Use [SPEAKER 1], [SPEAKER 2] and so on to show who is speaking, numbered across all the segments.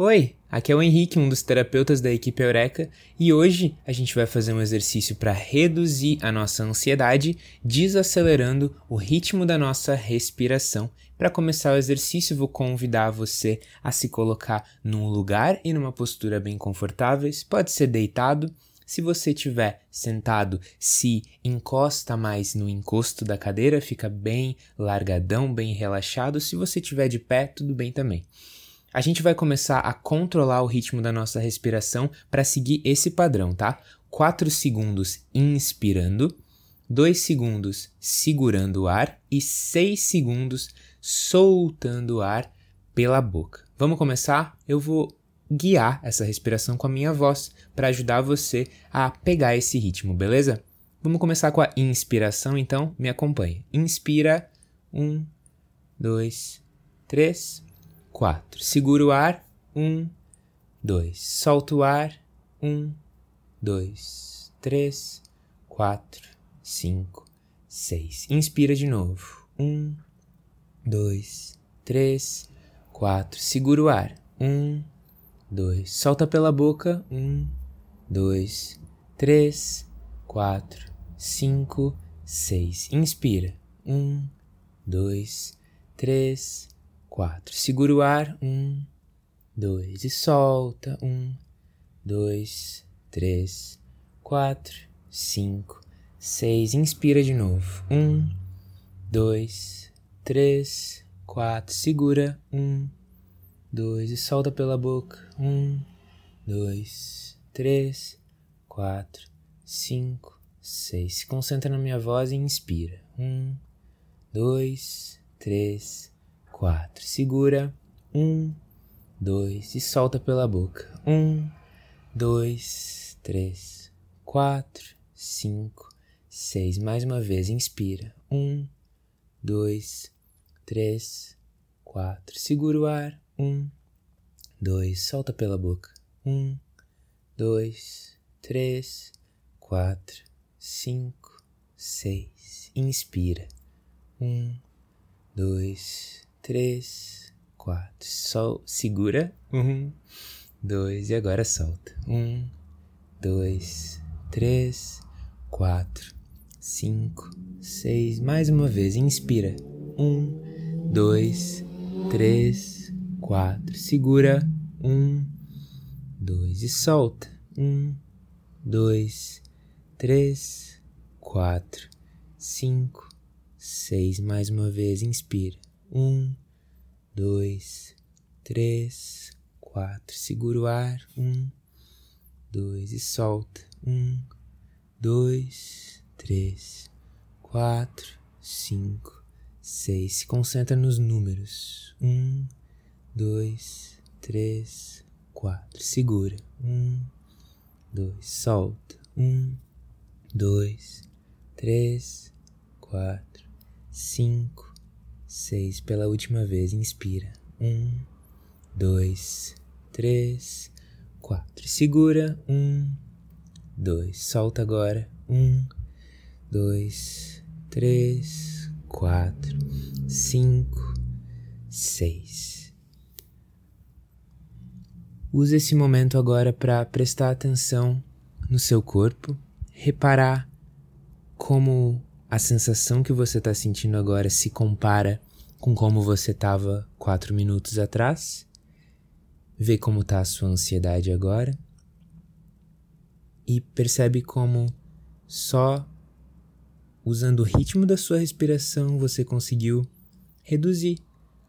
[SPEAKER 1] Oi, aqui é o Henrique, um dos terapeutas da equipe Eureka, e hoje a gente vai fazer um exercício para reduzir a nossa ansiedade, desacelerando o ritmo da nossa respiração. Para começar o exercício, vou convidar você a se colocar num lugar e numa postura bem confortáveis. Pode ser deitado. Se você estiver sentado, se encosta mais no encosto da cadeira, fica bem largadão, bem relaxado. Se você estiver de pé, tudo bem também a gente vai começar a controlar o ritmo da nossa respiração para seguir esse padrão, tá? 4 segundos inspirando, 2 segundos segurando o ar e 6 segundos soltando o ar pela boca. Vamos começar? Eu vou guiar essa respiração com a minha voz para ajudar você a pegar esse ritmo, beleza? Vamos começar com a inspiração, então me acompanhe. Inspira, um, dois, três, quatro. Segura o ar, um, dois. Solta o ar, um, dois, três, quatro, cinco, seis. Inspira de novo, um, dois, três, quatro. Segura o ar, um, dois. Solta pela boca, um, dois, três, quatro, cinco, seis. Inspira, um, dois, três, quatro. Segura o ar, um, dois, e solta, um, dois, três, quatro, cinco, seis. Inspira de novo, um, dois, três, quatro. Segura, um, dois, e solta pela boca, um, dois, três, quatro, cinco, seis. Se concentra na minha voz e inspira, um, dois, três, quatro. Segura. Um, dois. E solta pela boca. Um, dois, três, quatro, cinco, seis. Mais uma vez. Inspira. Um, dois, três, quatro. Segura o ar. Um, dois. Solta pela boca. Um, dois, três, quatro, cinco, seis. Inspira. Um, dois, três, quatro. Sol, segura. Um, dois, e agora solta. Um, dois, três, quatro, cinco, seis. Mais uma vez, inspira. Um, dois, três, quatro. Segura. Um, dois, e solta. Um, dois, três, quatro, cinco, seis. Mais uma vez, inspira. Um, dois, três, quatro. Segura o ar. Um, dois e solta. Um, dois, três, quatro, cinco, seis. Se concentra nos números. Um, dois, três, quatro. Segura. Um, dois, solta. Um, dois, três, quatro, cinco seis. Pela última vez, inspira. Um, dois, três, quatro. Segura. Um, dois. Solta agora. Um, dois, três, quatro, cinco, seis. Use esse momento agora para prestar atenção no seu corpo, reparar como a sensação que você está sentindo agora se compara com como você estava quatro minutos atrás. Vê como está a sua ansiedade agora. E percebe como só usando o ritmo da sua respiração você conseguiu reduzir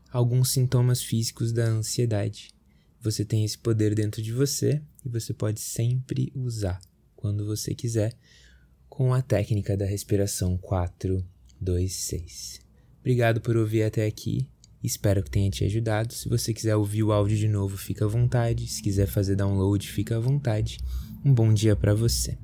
[SPEAKER 1] alguns sintomas físicos da ansiedade. Você tem esse poder dentro de você e você pode sempre usar quando você quiser com a técnica da respiração 426. Obrigado por ouvir até aqui. Espero que tenha te ajudado. Se você quiser ouvir o áudio de novo, fica à vontade. Se quiser fazer download, fica à vontade. Um bom dia para você.